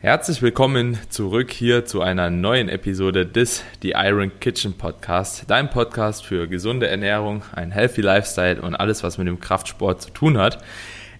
Herzlich willkommen zurück hier zu einer neuen Episode des The Iron Kitchen Podcast, dein Podcast für gesunde Ernährung, ein healthy Lifestyle und alles, was mit dem Kraftsport zu tun hat.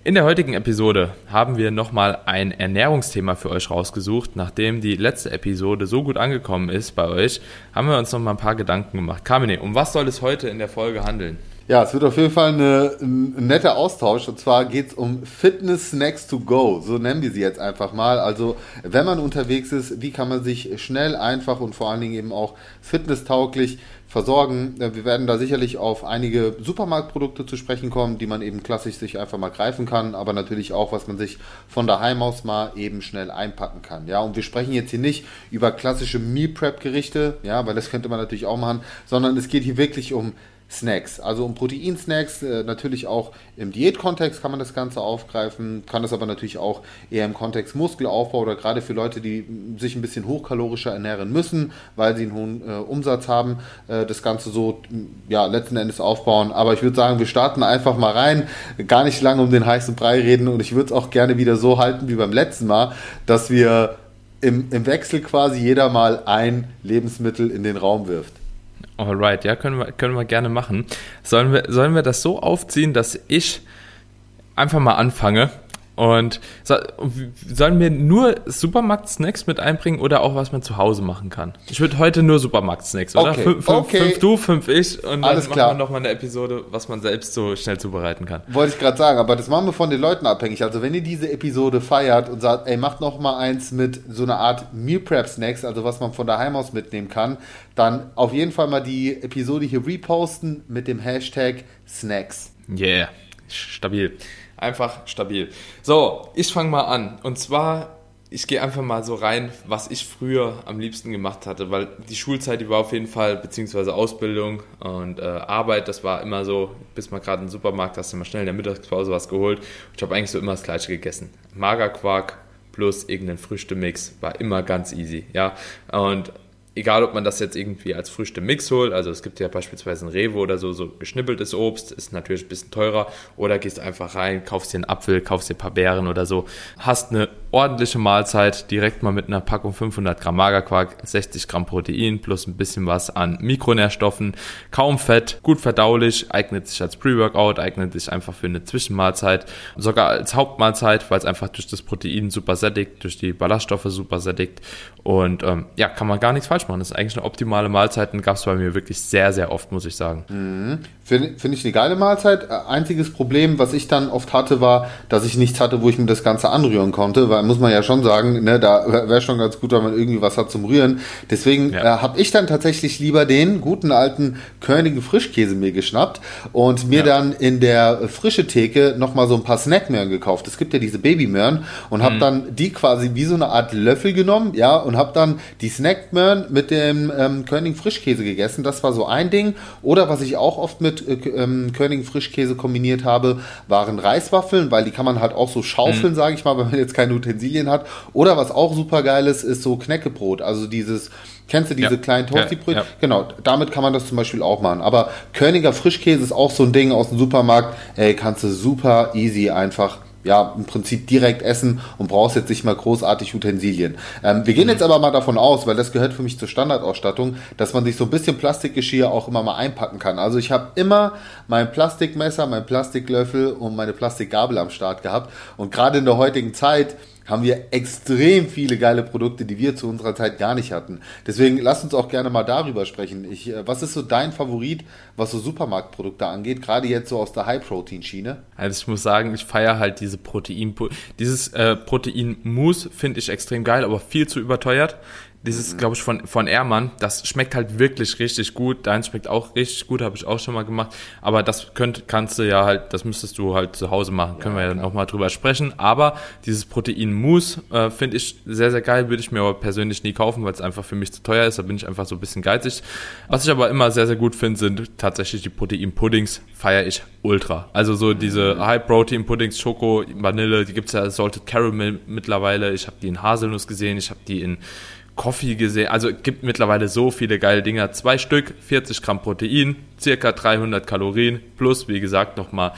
In der heutigen Episode haben wir nochmal ein Ernährungsthema für euch rausgesucht. Nachdem die letzte Episode so gut angekommen ist bei euch, haben wir uns nochmal ein paar Gedanken gemacht. Kamine, um was soll es heute in der Folge handeln? Ja, es wird auf jeden Fall eine, ein netter Austausch. Und zwar geht es um Fitness Snacks to Go. So nennen wir sie jetzt einfach mal. Also, wenn man unterwegs ist, wie kann man sich schnell, einfach und vor allen Dingen eben auch fitnesstauglich versorgen. Wir werden da sicherlich auf einige Supermarktprodukte zu sprechen kommen, die man eben klassisch sich einfach mal greifen kann, aber natürlich auch, was man sich von daheim aus mal eben schnell einpacken kann. Ja, und wir sprechen jetzt hier nicht über klassische Meal Prep Gerichte, ja, weil das könnte man natürlich auch machen, sondern es geht hier wirklich um Snacks, also um Proteinsnacks, äh, natürlich auch im Diätkontext kann man das Ganze aufgreifen, kann das aber natürlich auch eher im Kontext Muskelaufbau oder gerade für Leute, die sich ein bisschen hochkalorischer ernähren müssen, weil sie einen hohen äh, Umsatz haben, äh, das Ganze so ja, letzten Endes aufbauen. Aber ich würde sagen, wir starten einfach mal rein, gar nicht lange um den heißen Brei reden und ich würde es auch gerne wieder so halten wie beim letzten Mal, dass wir im, im Wechsel quasi jeder mal ein Lebensmittel in den Raum wirft. Alright, ja, können wir, können wir gerne machen. Sollen wir, sollen wir das so aufziehen, dass ich einfach mal anfange und sollen wir nur Supermarkt-Snacks mit einbringen oder auch was man zu Hause machen kann? Ich würde heute nur Supermarkt-Snacks, oder? Okay, fünf, okay. fünf du, fünf ich und Alles dann klar. machen wir nochmal eine Episode, was man selbst so schnell zubereiten kann. Wollte ich gerade sagen, aber das machen wir von den Leuten abhängig. Also wenn ihr diese Episode feiert und sagt, ey, macht noch mal eins mit so einer Art Meal Prep Snacks, also was man von daheim aus mitnehmen kann, dann auf jeden Fall mal die Episode hier reposten mit dem Hashtag Snacks. Yeah, stabil. Einfach stabil. So, ich fange mal an. Und zwar, ich gehe einfach mal so rein, was ich früher am liebsten gemacht hatte, weil die Schulzeit, die war auf jeden Fall, beziehungsweise Ausbildung und äh, Arbeit, das war immer so, bis mal gerade im Supermarkt hast du mal schnell in der Mittagspause was geholt. Ich habe eigentlich so immer das Gleiche gegessen. Magerquark plus irgendein Früchtemix war immer ganz easy, ja. Und egal ob man das jetzt irgendwie als Früchte-Mix holt, also es gibt ja beispielsweise ein Revo oder so, so geschnippeltes Obst, ist natürlich ein bisschen teurer, oder gehst einfach rein, kaufst dir einen Apfel, kaufst dir ein paar Beeren oder so, hast eine ordentliche Mahlzeit, direkt mal mit einer Packung 500 Gramm Magerquark, 60 Gramm Protein plus ein bisschen was an Mikronährstoffen, kaum Fett, gut verdaulich, eignet sich als Pre-Workout, eignet sich einfach für eine Zwischenmahlzeit, sogar als Hauptmahlzeit, weil es einfach durch das Protein super sättigt, durch die Ballaststoffe super sättigt und ähm, ja, kann man gar nichts falsch machen. Das ist eigentlich eine optimale Mahlzeit und gab es bei mir wirklich sehr, sehr oft, muss ich sagen. Mhm. Finde find ich eine geile Mahlzeit. Einziges Problem, was ich dann oft hatte, war, dass ich nichts hatte, wo ich mir das Ganze anrühren konnte, weil muss man ja schon sagen, ne, da wäre schon ganz gut, wenn man irgendwie was hat zum Rühren. Deswegen Ja. äh, habe ich dann tatsächlich lieber den guten alten Körnigen Frischkäse mir geschnappt und mir Ja. dann in der frische Theke nochmal so ein paar Snackmöhren gekauft. Es gibt ja diese Babymöhren und Mhm. habe dann die quasi wie so eine Art Löffel genommen, ja, und habe dann die Snackmöhren mit dem ähm, Körnigen Frischkäse gegessen. Das war so ein Ding. Oder was ich auch oft mit äh, ähm, Körnigen Frischkäse kombiniert habe, waren Reiswaffeln, weil die kann man halt auch so schaufeln, sage ich mal, wenn man jetzt keine Utensilien hat. Oder was auch super geil ist, ist so Knäckebrot. Also dieses, kennst du diese Ja. kleinen Toastybrötchen? Ja, ja. Genau, damit kann man das zum Beispiel auch machen. Aber Körniger Frischkäse ist auch so ein Ding aus dem Supermarkt. Ey, kannst du super easy einfach ja, im Prinzip direkt essen und brauchst jetzt nicht mal großartig Utensilien. Ähm, wir gehen jetzt aber mal davon aus, weil das gehört für mich zur Standardausstattung, dass man sich so ein bisschen Plastikgeschirr auch immer mal einpacken kann. Also ich habe immer mein Plastikmesser, mein Plastiklöffel und meine Plastikgabel am Start gehabt. Und gerade in der heutigen Zeit haben wir extrem viele geile Produkte, die wir zu unserer Zeit gar nicht hatten. Deswegen lass uns auch gerne mal darüber sprechen. Ich, äh, was ist so dein Favorit, was so Supermarktprodukte angeht, gerade jetzt so aus der High-Protein-Schiene? Also ich muss sagen, ich feiere halt diese Protein, dieses äh, Protein-Mousse finde ich extrem geil, aber viel zu überteuert. Dieses, glaube ich, von, von Ehrmann, das schmeckt halt wirklich richtig gut. Deins schmeckt auch richtig gut, habe ich auch schon mal gemacht. Aber das könnt, kannst du ja halt, das müsstest du halt zu Hause machen. Können wir ja noch mal drüber sprechen. Aber dieses Protein-Mousse äh, finde ich sehr, sehr geil. Würde ich mir aber persönlich nie kaufen, weil es einfach für mich zu teuer ist. Da bin ich einfach so ein bisschen geizig. Was ich aber immer sehr, sehr gut finde, sind tatsächlich die Protein-Puddings. Feiere ich ultra. Also so diese High-Protein-Puddings, Schoko, Vanille, die gibt's ja Salted Caramel mittlerweile. Ich habe die in Haselnuss gesehen, ich habe die in Coffee gesehen. Also gibt mittlerweile so viele geile Dinger. Zwei Stück, 40 Gramm Protein, circa 300 Kalorien plus, wie gesagt, nochmal,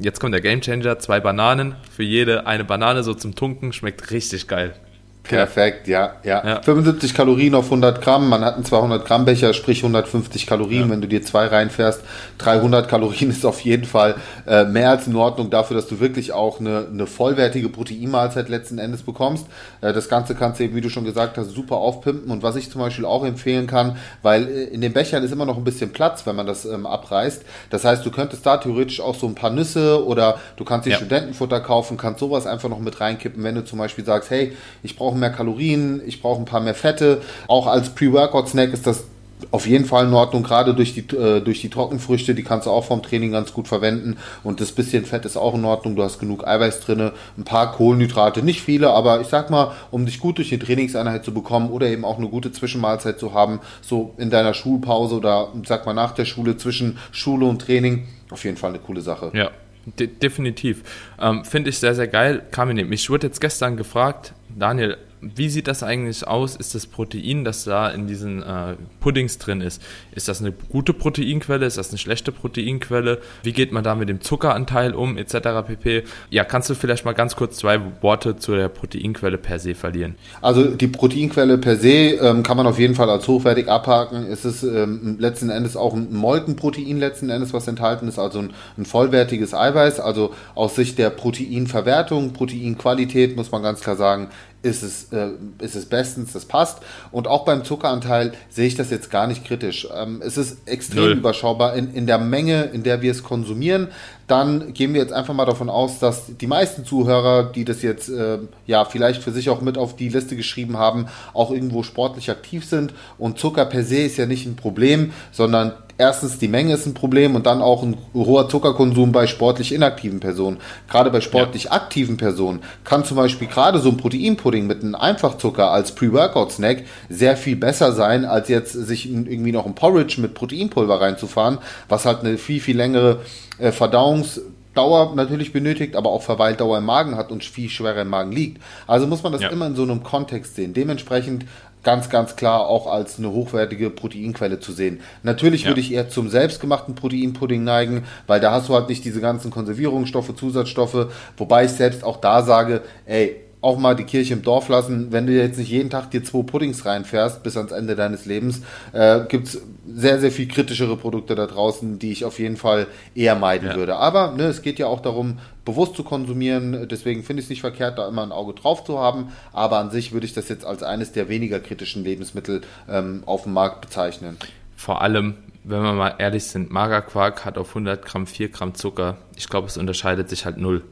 jetzt kommt der Gamechanger, zwei Bananen. Für jede eine Banane so zum Tunken, schmeckt richtig geil. Perfekt, ja, ja, ja. 75 Kalorien auf 100 Gramm. Man hat einen 200 Gramm Becher, sprich 150 Kalorien. Ja. Wenn du dir zwei reinfährst, 300 Kalorien ist auf jeden Fall äh, mehr als in Ordnung dafür, dass du wirklich auch eine, eine vollwertige Proteinmahlzeit letzten Endes bekommst. Äh, das Ganze kannst du eben, wie du schon gesagt hast, super aufpimpen. Und was ich zum Beispiel auch empfehlen kann, weil äh, in den Bechern ist immer noch ein bisschen Platz, wenn man das ähm, abreißt. Das heißt, du könntest da theoretisch auch so ein paar Nüsse oder du kannst dir ja. Studentenfutter kaufen, kannst sowas einfach noch mit reinkippen, wenn du zum Beispiel sagst, hey, ich brauche mehr Kalorien, ich brauche ein paar mehr Fette. Auch als Pre-Workout-Snack ist das auf jeden Fall in Ordnung, gerade durch die, äh, durch die Trockenfrüchte, die kannst du auch vom Training ganz gut verwenden und das bisschen Fett ist auch in Ordnung, du hast genug Eiweiß drin, ein paar Kohlenhydrate, nicht viele, aber ich sag mal, um dich gut durch die Trainingseinheit zu bekommen oder eben auch eine gute Zwischenmahlzeit zu haben, so in deiner Schulpause oder sag mal nach der Schule zwischen Schule und Training, auf jeden Fall eine coole Sache. Ja, De definitiv. Ähm, Finde ich sehr, sehr geil. Kamine, mich wurde jetzt gestern gefragt, Daniel, wie sieht das eigentlich aus? Ist das Protein, das da in diesen äh, Puddings drin ist, ist das eine gute Proteinquelle? Ist das eine schlechte Proteinquelle? Wie geht man da mit dem Zuckeranteil um, etc. pp? Ja, kannst du vielleicht mal ganz kurz zwei Worte zu der Proteinquelle per se verlieren? Also die Proteinquelle per se ähm, kann man auf jeden Fall als hochwertig abhaken. Es ist ähm, letzten Endes auch ein Molkenprotein letzten Endes, was enthalten ist, also ein, ein vollwertiges Eiweiß. Also aus Sicht der Proteinverwertung, Proteinqualität muss man ganz klar sagen, ist es, äh, ist es bestens, das passt. Und auch beim Zuckeranteil sehe ich das jetzt gar nicht kritisch. Ähm, es ist extrem Null. überschaubar in, in der Menge, in der wir es konsumieren. Dann gehen wir jetzt einfach mal davon aus, dass die meisten Zuhörer, die das jetzt äh, ja vielleicht für sich auch mit auf die Liste geschrieben haben, auch irgendwo sportlich aktiv sind. Und Zucker per se ist ja nicht ein Problem, sondern erstens die Menge ist ein Problem und dann auch ein hoher Zuckerkonsum bei sportlich inaktiven Personen. Gerade bei sportlich ja. aktiven Personen kann zum Beispiel gerade so ein Proteinpudding mit einem Einfachzucker als Pre-Workout-Snack sehr viel besser sein, als jetzt sich irgendwie noch ein Porridge mit Proteinpulver reinzufahren, was halt eine viel, viel längere äh, Verdauungs- Dauer natürlich benötigt, aber auch Verweildauer im Magen hat und viel schwerer im Magen liegt. Also muss man das ja. immer in so einem Kontext sehen. Dementsprechend ganz, ganz klar auch als eine hochwertige Proteinquelle zu sehen. Natürlich ja. würde ich eher zum selbstgemachten Proteinpudding neigen, weil da hast du halt nicht diese ganzen Konservierungsstoffe, Zusatzstoffe, wobei ich selbst auch da sage, ey, auch mal die Kirche im Dorf lassen. Wenn du jetzt nicht jeden Tag dir zwei Puddings reinfährst bis ans Ende deines Lebens, äh, gibt es sehr, sehr viel kritischere Produkte da draußen, die ich auf jeden Fall eher meiden ja. würde. Aber ne, es geht ja auch darum, bewusst zu konsumieren. Deswegen finde ich es nicht verkehrt, da immer ein Auge drauf zu haben. Aber an sich würde ich das jetzt als eines der weniger kritischen Lebensmittel ähm, auf dem Markt bezeichnen. Vor allem, wenn wir mal ehrlich sind, Magerquark hat auf 100 Gramm 4 Gramm Zucker. Ich glaube, es unterscheidet sich halt null.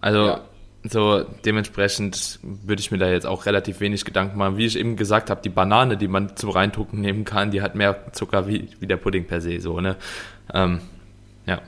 Also ja. So, dementsprechend würde ich mir da jetzt auch relativ wenig Gedanken machen. Wie ich eben gesagt habe, die Banane, die man zum Reindrucken nehmen kann, die hat mehr Zucker wie, wie der Pudding per se, so, ne? Ähm, ja.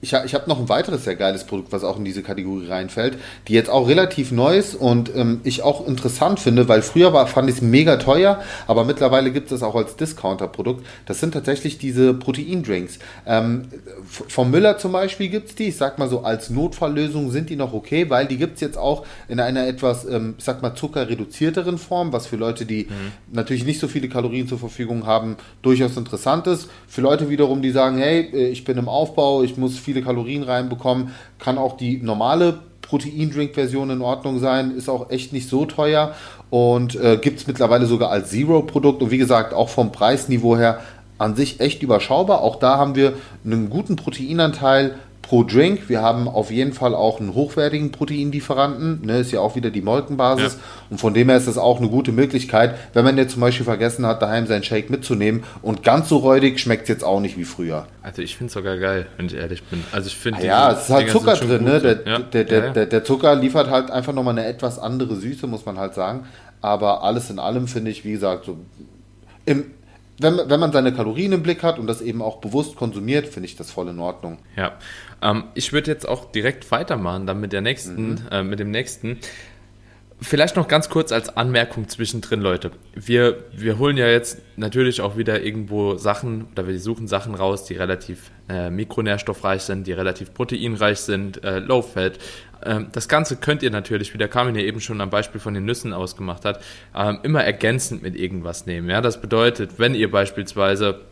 Ich, ich habe noch ein weiteres sehr geiles Produkt, was auch in diese Kategorie reinfällt, die jetzt auch relativ neu ist und ähm, ich auch interessant finde, weil früher war, fand ich es mega teuer, aber mittlerweile gibt es auch als Discounter-Produkt. Das sind tatsächlich diese Proteindrinks. Ähm, vom Müller zum Beispiel gibt es die, ich sag mal so, als Notfalllösung sind die noch okay, weil die gibt es jetzt auch in einer etwas, ähm, ich sag mal, zuckerreduzierteren Form, was für Leute, die mhm. natürlich nicht so viele Kalorien zur Verfügung haben, durchaus interessant ist. Für Leute wiederum, die sagen, hey, äh, ich bin im Aufbau, Aufbau, ich muss viele Kalorien reinbekommen, kann auch die normale Protein-Drink-Version in Ordnung sein, ist auch echt nicht so teuer und äh, gibt es mittlerweile sogar als Zero-Produkt und wie gesagt auch vom Preisniveau her an sich echt überschaubar. Auch da haben wir einen guten Proteinanteil pro Drink. Wir haben auf jeden Fall auch einen hochwertigen Proteinlieferanten. Ne, ist ja auch wieder die Molkenbasis. Ja. Und von dem her ist das auch eine gute Möglichkeit, wenn man jetzt zum Beispiel vergessen hat, daheim seinen Shake mitzunehmen. Und ganz so räudig schmeckt es jetzt auch nicht wie früher. Also ich finde es sogar geil, wenn ich ehrlich bin. Also ich finde ah Ja, es ist halt Zucker drin. Ne? Der, ja. der, der, der, der Zucker liefert halt einfach nochmal eine etwas andere Süße, muss man halt sagen. Aber alles in allem finde ich, wie gesagt, so im, wenn, wenn man seine Kalorien im Blick hat und das eben auch bewusst konsumiert, finde ich das voll in Ordnung. Ja, ähm, ich würde jetzt auch direkt weitermachen, dann mit der nächsten, mhm. äh, mit dem nächsten. Vielleicht noch ganz kurz als Anmerkung zwischendrin, Leute. Wir, wir holen ja jetzt natürlich auch wieder irgendwo Sachen oder wir suchen Sachen raus, die relativ äh, mikronährstoffreich sind, die relativ proteinreich sind, äh, low fat. Ähm, das Ganze könnt ihr natürlich, wie der Carmen ja eben schon am Beispiel von den Nüssen ausgemacht hat, ähm, immer ergänzend mit irgendwas nehmen. Ja, das bedeutet, wenn ihr beispielsweise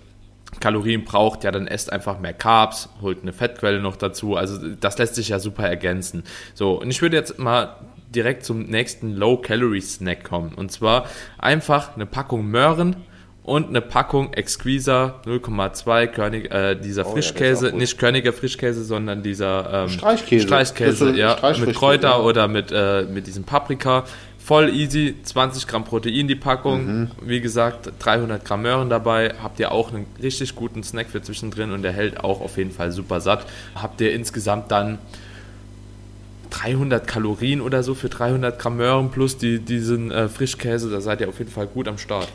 Kalorien braucht, ja, dann esst einfach mehr Carbs, holt eine Fettquelle noch dazu. Also das lässt sich ja super ergänzen. So, und ich würde jetzt mal direkt zum nächsten Low-Calorie-Snack kommen. Und zwar einfach eine Packung Möhren und eine Packung Exquisa 0,2 Körnig, äh, dieser Oh, Frischkäse, ja, nicht Körniger Frischkäse, sondern dieser ähm, Streichkäse. Streichkäse, ja, mit Kräuter ja. oder mit, äh, mit diesem Paprika. Voll easy, 20 Gramm Protein die Packung. Mhm. Wie gesagt, 300 Gramm Möhren dabei. Habt ihr auch einen richtig guten Snack für zwischendrin und der hält auch auf jeden Fall super satt. Habt ihr insgesamt dann 300 Kalorien oder so für 300 Gramm Möhren plus die, diesen äh, Frischkäse. Da seid ihr auf jeden Fall gut am Start.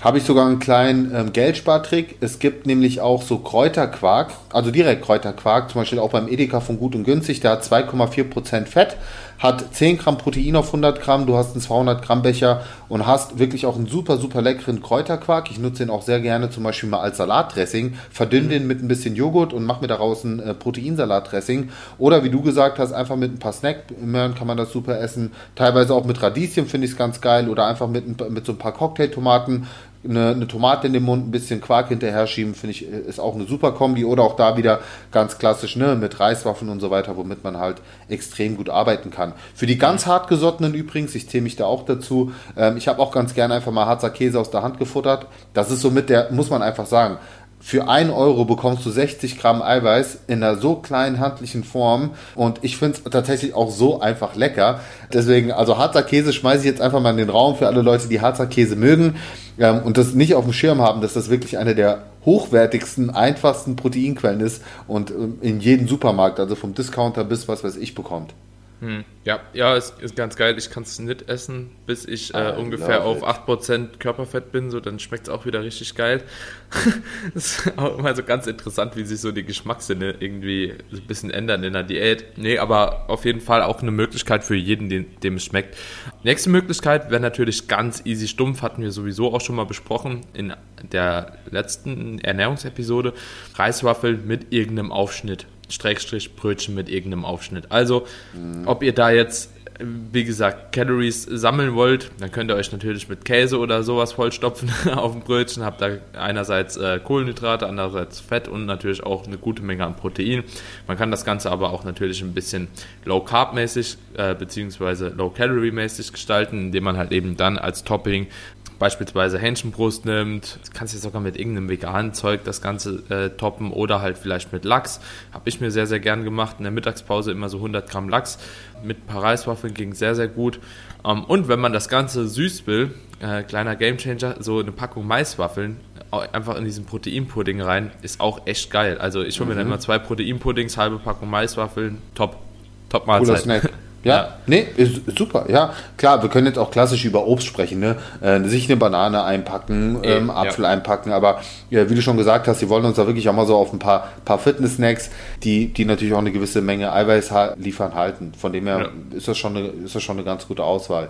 Habe ich sogar einen kleinen ähm, Geldspartrick. Es gibt nämlich auch so Kräuterquark, also direkt Kräuterquark, zum Beispiel auch beim Edeka von Gut und Günstig. Der hat 2,4% Fett, hat 10 Gramm Protein auf 100 Gramm. Du hast einen 200 Gramm Becher und hast wirklich auch einen super, super leckeren Kräuterquark. Ich nutze den auch sehr gerne zum Beispiel mal als Salatdressing. Verdünn den mit ein bisschen Joghurt und mach mir daraus ein äh, Proteinsalatdressing. Oder wie du gesagt hast, einfach mit ein paar Snackmöhren kann man das super essen. Teilweise auch mit Radieschen finde ich es ganz geil. Oder einfach mit, mit so ein paar Cocktailtomaten eine, eine Tomate in den Mund, ein bisschen Quark hinterher schieben, finde ich, äh, ist auch eine super Kombi. Oder auch da wieder ganz klassisch, ne, mit Reiswaffeln und so weiter, womit man halt extrem gut arbeiten kann. Für die ganz hartgesottenen übrigens, ich zähle mich da auch dazu, ähm, ich habe auch ganz gerne einfach mal Harzer Käse aus der Hand gefuttert. Das ist somit der, muss man einfach sagen, für 1 Euro bekommst du 60 Gramm Eiweiß in einer so kleinen handlichen Form und ich finde es tatsächlich auch so einfach lecker. Deswegen, also Harzer Käse schmeiße ich jetzt einfach mal in den Raum für alle Leute, die Harzer Käse mögen ähm, und das nicht auf dem Schirm haben, dass das wirklich eine der hochwertigsten, einfachsten Proteinquellen ist und ähm, in jedem Supermarkt, also vom Discounter bis was weiß ich, bekommt. Hm. Ja, ja, ist, ist ganz geil. Ich kann es nicht essen, bis ich äh, I ungefähr auf 8% Körperfett bin, so dann schmeckt es auch wieder richtig geil. ist auch immer so ganz interessant, wie sich so die Geschmackssinne irgendwie so ein bisschen ändern in der Diät. Nee, aber auf jeden Fall auch eine Möglichkeit für jeden, dem, dem es schmeckt. Nächste Möglichkeit wäre natürlich ganz easy stumpf, hatten wir sowieso auch schon mal besprochen in der letzten Ernährungsepisode. Reiswaffeln mit irgendeinem Aufschnitt. Schrägstrich Brötchen mit irgendeinem Aufschnitt. Also, ob ihr da jetzt, wie gesagt, Calories sammeln wollt, dann könnt ihr euch natürlich mit Käse oder sowas vollstopfen auf dem Brötchen. Habt da einerseits äh, Kohlenhydrate, andererseits Fett und natürlich auch eine gute Menge an Protein. Man kann das Ganze aber auch natürlich ein bisschen low carb mäßig äh, beziehungsweise low calorie mäßig gestalten, indem man halt eben dann als Topping beispielsweise Hähnchenbrust nimmt, kannst du sogar mit irgendeinem veganen Zeug das Ganze äh, toppen oder halt vielleicht mit Lachs. Habe ich mir sehr, sehr gern gemacht. In der Mittagspause immer so 100 Gramm Lachs mit ein paar Reiswaffeln ging sehr, sehr gut. Ähm, und wenn man das Ganze süß will, äh, kleiner Gamechanger, so eine Packung Maiswaffeln einfach in diesen Proteinpudding rein, ist auch echt geil. Also ich hole mir dann immer zwei Proteinpuddings, halbe Packung Maiswaffeln, top, top Cooler Mahlzeit. Snack. Ja, Ja. nee, ist ist super. Ja, klar, wir können jetzt auch klassisch über Obst sprechen, ne? Äh, sich eine Banane einpacken, ähm, Eben, Apfel ja. einpacken, aber ja, wie du schon gesagt hast, sie wollen uns da wirklich auch mal so auf ein paar, paar Fitness-Snacks, die, die natürlich auch eine gewisse Menge Eiweiß liefern, halten. Von dem her ist, das schon eine, ist das schon eine ganz gute Auswahl.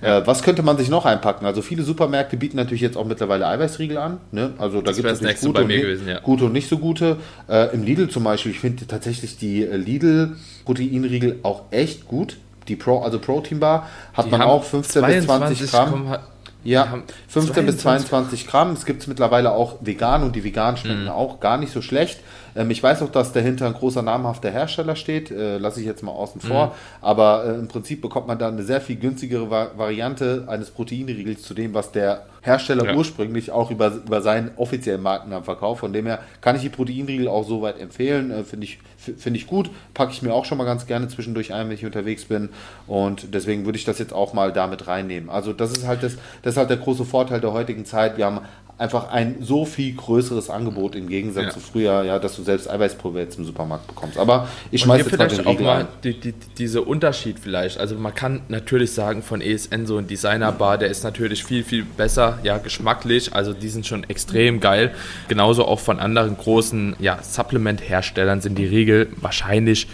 Äh, was könnte man sich noch einpacken? Also viele Supermärkte bieten natürlich jetzt auch mittlerweile Eiweißriegel an. Ne? Also da Das gibt es natürlich gute, und gewesen, ja. gute und nicht so gute. Äh, Im Lidl zum Beispiel, ich finde tatsächlich die äh, Lidl Proteinriegel auch echt gut. Die Pro, also Protein Bar hat Die man auch 15 bis 20 Gramm. Ja, haben 15 bis 22 22 Gramm. Es gibt es mittlerweile auch vegan und die veganen schmecken Mhm. auch gar nicht so schlecht. Ähm, ich weiß auch, dass dahinter ein großer namhafter Hersteller steht. Äh, Lasse ich jetzt mal außen vor. Mhm. Aber äh, im Prinzip bekommt man da eine sehr viel günstigere Va Variante eines Proteinriegels zu dem, was der Hersteller Ja. ursprünglich auch über, über seinen offiziellen Markennamen verkauft. Von dem her kann ich die Proteinriegel auch so weit empfehlen. Äh, Finde ich, f- finde ich gut. Packe ich mir auch schon mal ganz gerne zwischendurch ein, wenn ich unterwegs bin. Und deswegen würde ich das jetzt auch mal damit reinnehmen. Also das ist halt das, das ist halt der große Vorteil der heutigen Zeit. Wir haben einfach ein so viel größeres Angebot im Gegensatz Ja. zu früher, ja, dass du selbst Eiweißpulver jetzt im Supermarkt bekommst. Aber ich Und schmeiß hier jetzt mal vielleicht den auch mal die, die, dieser Unterschied vielleicht. Also man kann natürlich sagen, von ESN so ein Designer-Bar, der ist natürlich viel, viel besser, ja, geschmacklich. Also die sind schon extrem geil. Genauso auch von anderen großen ja, Supplement-Herstellern sind die Riegel wahrscheinlich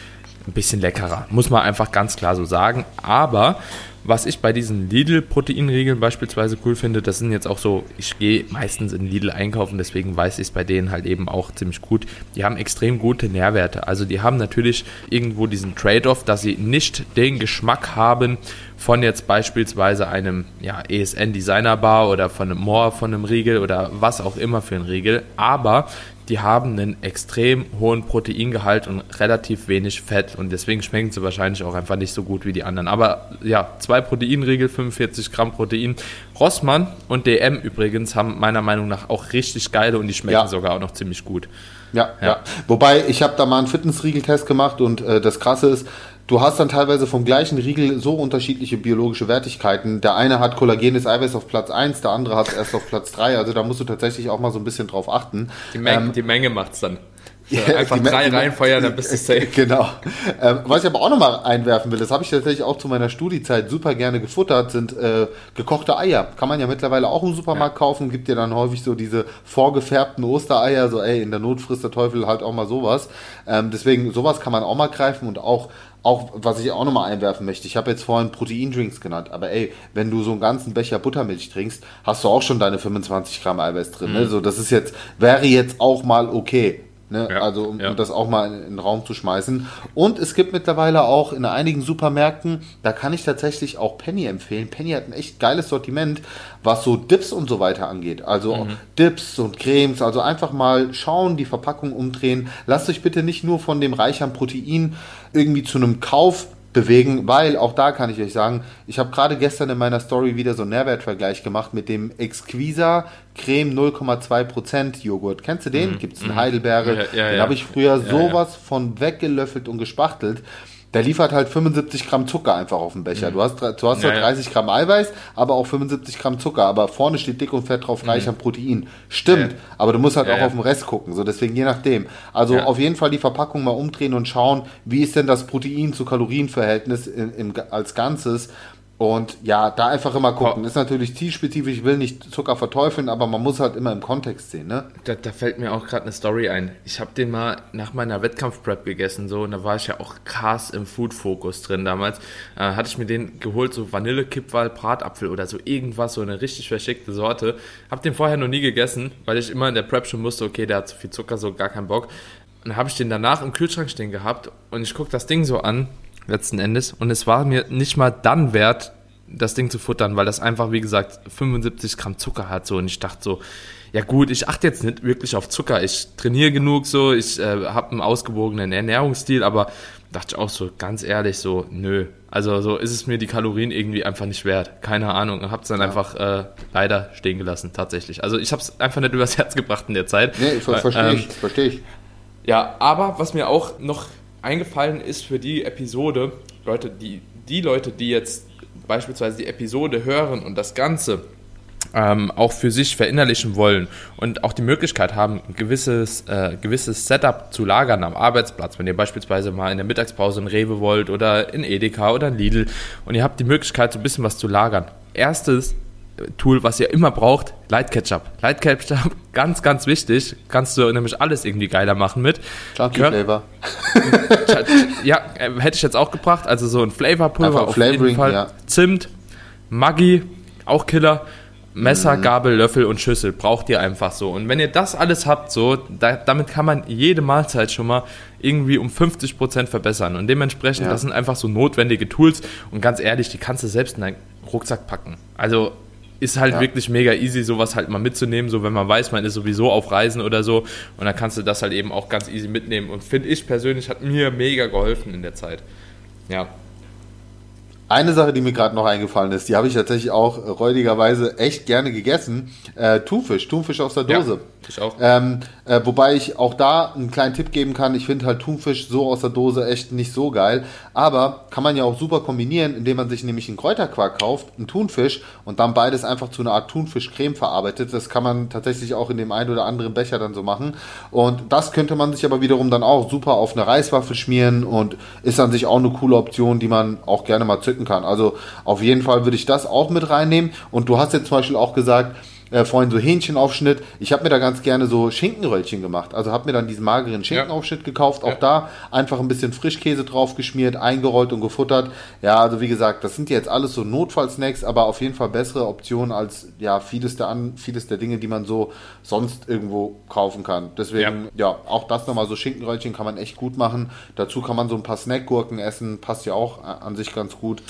ein bisschen leckerer. Muss man einfach ganz klar so sagen. Aber was ich bei diesen Lidl-Proteinriegeln beispielsweise cool finde, das sind jetzt auch so, ich gehe meistens in Lidl einkaufen, deswegen weiß ich es bei denen halt eben auch ziemlich gut. Die haben extrem gute Nährwerte. Also die haben natürlich irgendwo diesen Trade-off, dass sie nicht den Geschmack haben von jetzt beispielsweise einem ja, ESN Designer Bar oder von einem More von einem Riegel oder was auch immer für ein Riegel, aber die haben einen extrem hohen Proteingehalt und relativ wenig Fett und deswegen schmecken sie wahrscheinlich auch einfach nicht so gut wie die anderen. Aber ja, zwei Proteinriegel, 45 Gramm Protein. Rossmann und DM übrigens haben meiner Meinung nach auch richtig geile und die schmecken ja. sogar auch noch ziemlich gut. Ja, ja. ja. Wobei ich habe da mal einen Fitnessriegeltest gemacht und äh, das Krasse ist, du hast dann teilweise vom gleichen Riegel so unterschiedliche biologische Wertigkeiten. Der eine hat kollagenes Eiweiß auf Platz 1, der andere hat es erst auf Platz 3. Also da musst du tatsächlich auch mal so ein bisschen drauf achten. Die Menge, ähm, die Menge macht's dann. Ja, einfach drei reinfeuern, dann bist du safe. Genau. Ähm, was ich aber auch nochmal einwerfen will, das habe ich tatsächlich auch zu meiner Studiezeit super gerne gefuttert, sind äh, gekochte Eier. Kann man ja mittlerweile auch im Supermarkt ja. kaufen, gibt ja dann häufig so diese vorgefärbten Ostereier, so ey, in der Not frisst der Teufel halt auch mal sowas. Ähm, deswegen, sowas kann man auch mal greifen und auch auch, was ich auch nochmal einwerfen möchte, ich habe jetzt vorhin Proteindrinks genannt, aber ey, wenn du so einen ganzen Becher Buttermilch trinkst, hast du auch schon deine 25 Gramm Eiweiß drin. Ne? Mhm. Ne? So, das ist jetzt, wäre jetzt auch mal okay. Ne? Ja, also um, ja. um, das auch mal in, in, den Raum zu schmeißen. Und es gibt mittlerweile auch in einigen Supermärkten, da kann ich tatsächlich auch Penny empfehlen. Penny hat ein echt geiles Sortiment, was so Dips und so weiter angeht. Also mhm. Dips und Cremes. Also einfach mal schauen, die Verpackung umdrehen. Lasst euch bitte nicht nur von dem Reich an Protein irgendwie zu einem Kauf bewegen, weil auch da kann ich euch sagen, ich habe gerade gestern in meiner Story wieder so einen Nährwertvergleich gemacht mit dem Exquisa Creme 0,2% Joghurt. Kennst du den? Mhm. Gibt es in mhm. Heidelberge. Ja, ja, den ja. habe ich früher sowas von weggelöffelt und gespachtelt der liefert halt 75 Gramm Zucker einfach auf dem Becher. Mhm. Du hast, du hast ja, 30 Gramm Eiweiß, aber auch 75 Gramm Zucker. Aber vorne steht dick und fett drauf, reich mhm. an Protein. Stimmt, ja. aber du musst halt ja, auch auf den Rest gucken. So, deswegen je nachdem. Also auf jeden Fall die Verpackung mal umdrehen und schauen, wie ist denn das Protein zu Kalorienverhältnis in, in, als Ganzes. Und ja, da einfach immer gucken. Ist natürlich zielspezifisch, ich will nicht Zucker verteufeln, aber man muss halt immer im Kontext sehen, ne? Da, da fällt mir auch gerade eine Story ein. Ich habe den mal nach meiner Wettkampfprep gegessen, so, und da war ich ja auch krass im Food-Fokus drin damals. Äh, hatte ich mir den geholt, so Vanille-Kipferl, Bratapfel oder so irgendwas, so eine richtig verschickte Sorte. Hab den vorher noch nie gegessen, weil ich immer in der Prep schon wusste, okay, der hat zu viel Zucker, so gar keinen Bock. Und dann habe ich den danach im Kühlschrank stehen gehabt und ich gucke das Ding so an letzten Endes. Und es war mir nicht mal dann wert, das Ding zu futtern, weil das einfach, wie gesagt, 75 Gramm Zucker hat. So. Und ich dachte so, ja gut, ich achte jetzt nicht wirklich auf Zucker. Ich trainiere genug so, ich äh, habe einen ausgewogenen Ernährungsstil, aber dachte ich auch so, ganz ehrlich, so, nö. Also so ist es mir die Kalorien irgendwie einfach nicht wert. Keine Ahnung. Und hab's dann ja. einfach äh, leider stehen gelassen, tatsächlich. Also ich habe es einfach nicht übers Herz gebracht in der Zeit. Nee, verstehe ähm, ich, verstehe ich. Ja, aber was mir auch noch eingefallen ist für die Episode, Leute, die, die Leute, die jetzt beispielsweise die Episode hören und das Ganze ähm, auch für sich verinnerlichen wollen und auch die Möglichkeit haben, ein gewisses, äh, gewisses Setup zu lagern am Arbeitsplatz, wenn ihr beispielsweise mal in der Mittagspause ein Rewe wollt oder in Edeka oder in Lidl und ihr habt die Möglichkeit, so ein bisschen was zu lagern. Erstes Tool, was ihr immer braucht, Light Ketchup. Light Ketchup, ganz, ganz wichtig. Kannst du nämlich alles irgendwie geiler machen mit. Chunky Flavor. ja, äh, hätte ich jetzt auch gebracht. Also so ein Flavorpulver auf jeden Fall. Ja. Zimt, Maggi, auch Killer. Messer, mhm. Gabel, Löffel und Schüssel braucht ihr einfach so. Und wenn ihr das alles habt, so, da, damit kann man jede Mahlzeit schon mal irgendwie um 50% verbessern. Und dementsprechend, ja. das sind einfach so notwendige Tools. Und ganz ehrlich, die kannst du selbst in deinen Rucksack packen. Also ist halt ja. wirklich mega easy, sowas halt mal mitzunehmen, so wenn man weiß, man ist sowieso auf Reisen oder so und dann kannst du das halt eben auch ganz easy mitnehmen und finde ich persönlich hat mir mega geholfen in der Zeit. Ja. Eine Sache, die mir gerade noch eingefallen ist, die habe ich tatsächlich auch räudigerweise echt gerne gegessen. Äh, Thunfisch, Thunfisch aus der Dose. Ja, ich auch. Ähm, äh, wobei ich auch da einen kleinen Tipp geben kann. Ich finde halt Thunfisch so aus der Dose echt nicht so geil. Aber kann man ja auch super kombinieren, indem man sich nämlich einen Kräuterquark kauft, einen Thunfisch und dann beides einfach zu einer Art Thunfischcreme verarbeitet. Das kann man tatsächlich auch in dem einen oder anderen Becher dann so machen. Und das könnte man sich aber wiederum dann auch super auf eine Reiswaffel schmieren und ist an sich auch eine coole Option, die man auch gerne mal zücken kann. Also auf jeden Fall würde ich das auch mit reinnehmen. Und du hast jetzt zum Beispiel auch gesagt, äh, vorhin so Hähnchenaufschnitt. Ich habe mir da ganz gerne so Schinkenröllchen gemacht. Also habe mir dann diesen mageren Schinkenaufschnitt ja. gekauft. Auch ja. da einfach ein bisschen Frischkäse drauf geschmiert, eingerollt und gefuttert. Ja, also wie gesagt, das sind jetzt alles so Notfallsnacks, aber auf jeden Fall bessere Optionen als ja vieles der, an, vieles der Dinge, die man so sonst irgendwo kaufen kann. Deswegen, ja, ja auch das nochmal so Schinkenröllchen kann man echt gut machen. Dazu kann man so ein paar Snackgurken essen, passt ja auch an sich ganz gut.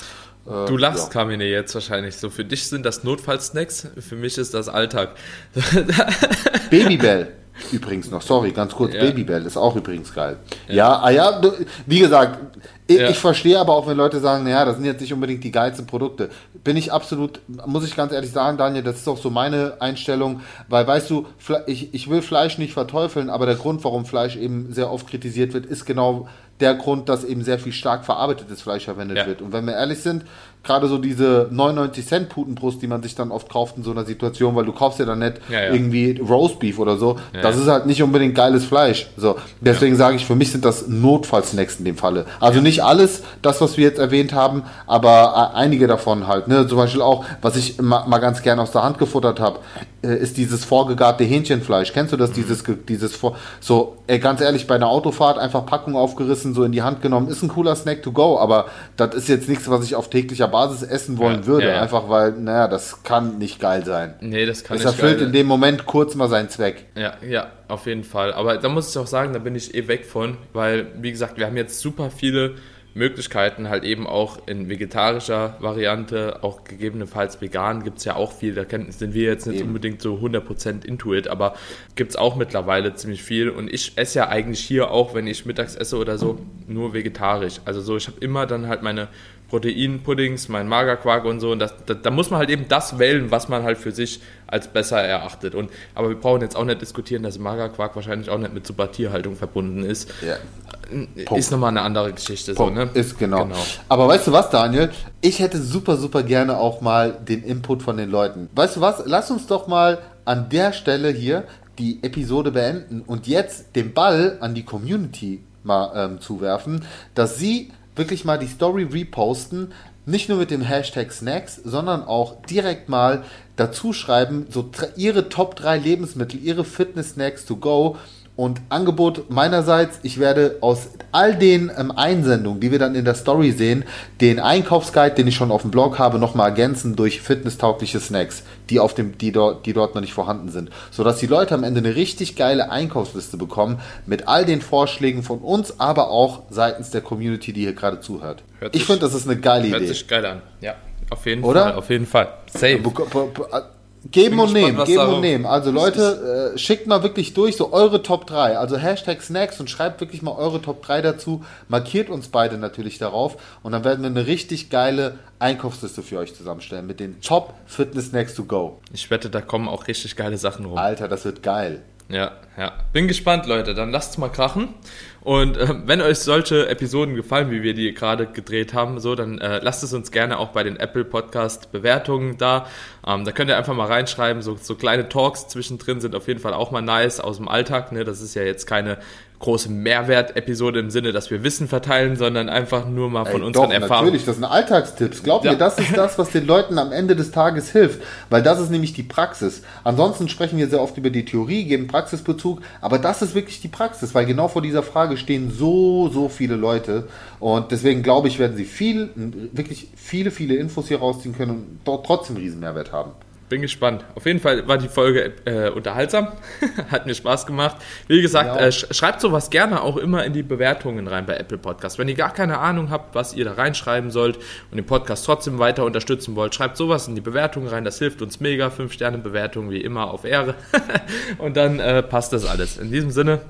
Äh, du lachst, ja. Kamine, jetzt wahrscheinlich so. Für dich sind das Notfallsnacks, für mich ist das Alltag. Babybell. übrigens noch, sorry, ganz kurz, Ja. Babybell ist auch übrigens geil. Ja, ah ja, wie gesagt, ich, Ja. ich verstehe aber auch, wenn Leute sagen, naja, das sind jetzt nicht unbedingt die geilsten Produkte. Bin ich absolut, muss ich ganz ehrlich sagen, Daniel, das ist auch so meine Einstellung, weil weißt du, ich, ich will Fleisch nicht verteufeln, aber der Grund, warum Fleisch eben sehr oft kritisiert wird, ist genau der Grund, dass eben sehr viel stark verarbeitetes Fleisch verwendet Ja. wird. Und wenn wir ehrlich sind, gerade so diese 99 Cent Putenbrust, die man sich dann oft kauft in so einer Situation, weil du kaufst ja dann nicht Ja, ja. irgendwie Roastbeef oder so, das ist halt nicht unbedingt geiles Fleisch. So, deswegen sage ich, für mich sind das Notfallsnacks in dem Falle. Also nicht alles, das, was wir jetzt erwähnt haben, aber äh, einige davon halt. Ne? Zum Beispiel auch, was ich ma mal ganz gern aus der Hand gefuttert habe, äh, ist dieses vorgegarte Hähnchenfleisch. Kennst du das? Dieses, ge- dieses vor, so, ey, ganz ehrlich, bei einer Autofahrt einfach Packung aufgerissen, so in die Hand genommen, ist ein cooler Snack to go, aber das ist jetzt nichts, was ich auf täglicher Basis essen wollen Ja, würde. ja, ja. Einfach weil, naja, das kann nicht geil sein. Nee, das kann Es nicht erfüllt geil in dem Moment kurz mal seinen Zweck. Ja, ja, auf jeden Fall. Aber da muss ich auch sagen, da bin ich eh weg von, weil, wie gesagt, wir haben jetzt super viele Möglichkeiten, halt eben auch in vegetarischer Variante, auch gegebenenfalls vegan, gibt es ja auch viel. Da kennen, sind wir jetzt nicht Eben. unbedingt so 100% into it, aber gibt es auch mittlerweile ziemlich viel. Und ich esse ja eigentlich hier auch, wenn ich mittags esse oder so, nur vegetarisch. Also so, ich habe immer dann halt meine Proteinpuddings, mein Magerquark und so. Und das, da, da muss man halt eben das wählen, was man halt für sich als besser erachtet. Und, aber wir brauchen jetzt auch nicht diskutieren, dass Magerquark wahrscheinlich auch nicht mit super Tierhaltung verbunden ist. Ja. Ist nochmal eine andere Geschichte. So, ne? Ist genau. Aber weißt du was, Daniel? Ich hätte super, super gerne auch mal den Input von den Leuten. Weißt du was? Lass uns doch mal an der Stelle hier die Episode beenden und jetzt den Ball an die Community mal ähm, zuwerfen, dass sie wirklich mal die Story reposten, nicht nur mit dem Hashtag Snacks, sondern auch direkt mal dazu schreiben, so ihre Top 3 Lebensmittel, ihre Fitness-Snacks to go und Angebot meinerseits, ich werde aus all den ähm, Einsendungen, die wir dann in der Story sehen, den Einkaufsguide, den ich schon auf dem Blog habe, nochmal ergänzen durch fitnesstaugliche Snacks, die, auf dem, die, dort, die dort noch nicht vorhanden sind. Sodass die Leute am Ende eine richtig geile Einkaufsliste bekommen mit all den Vorschlägen von uns, aber auch seitens der Community, die hier gerade zuhört. Hört ich finde, das ist eine geile Hört Idee. sich geil an. Ja, auf jeden Oder? Fall. Auf jeden Fall. Safe. Geben und gespannt, nehmen, geben und nehmen. Also Leute, äh, schickt mal wirklich durch so eure Top 3. Also Hashtag Snacks und schreibt wirklich mal eure Top 3 dazu. Markiert uns beide natürlich darauf. Und dann werden wir eine richtig geile Einkaufsliste für euch zusammenstellen mit den Top Fitness Snacks to go. Ich wette, da kommen auch richtig geile Sachen rum. Alter, das wird geil. Ja, ja. Bin gespannt, Leute. Dann lasst's mal krachen. Und äh, wenn euch solche Episoden gefallen, wie wir die gerade gedreht haben, so, dann äh, lasst es uns gerne auch bei den Apple Podcast Bewertungen da. Ähm, da könnt ihr einfach mal reinschreiben. So, so kleine Talks zwischendrin sind auf jeden Fall auch mal nice aus dem Alltag. Ne? Das ist ja jetzt keine große Mehrwert-Episode im Sinne, dass wir Wissen verteilen, sondern einfach nur mal von Ey, unseren doch, Erfahrungen. natürlich, das sind Alltagstipps. Glaub Ja. mir, das ist das, was den Leuten am Ende des Tages hilft, weil das ist nämlich die Praxis. Ansonsten sprechen wir sehr oft über die Theorie, geben Praxisbezug, aber das ist wirklich die Praxis, weil genau vor dieser Frage stehen so, so viele Leute und deswegen glaube ich, werden sie viel, wirklich viele, viele Infos hier rausziehen können und dort trotzdem einen riesen Mehrwert haben. Bin gespannt. Auf jeden Fall war die Folge äh, unterhaltsam. Hat mir Spaß gemacht. Wie gesagt, Ja. äh, sch schreibt sowas gerne auch immer in die Bewertungen rein bei Apple Podcast. Wenn ihr gar keine Ahnung habt, was ihr da reinschreiben sollt und den Podcast trotzdem weiter unterstützen wollt, schreibt sowas in die Bewertungen rein. Das hilft uns mega. Fünf Sterne Bewertung wie immer auf Ehre. und dann äh, passt das alles. In diesem Sinne,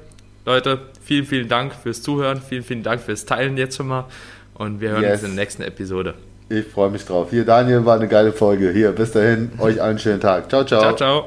Leute, vielen, vielen Dank fürs Zuhören. Vielen, vielen Dank fürs Teilen jetzt schon mal. Und wir hören Yes. uns in der nächsten Episode. Ich freue mich drauf. Hier, Daniel, war eine geile Folge. Hier, bis dahin, euch allen schönen Tag. Ciao, ciao. Ciao, ciao.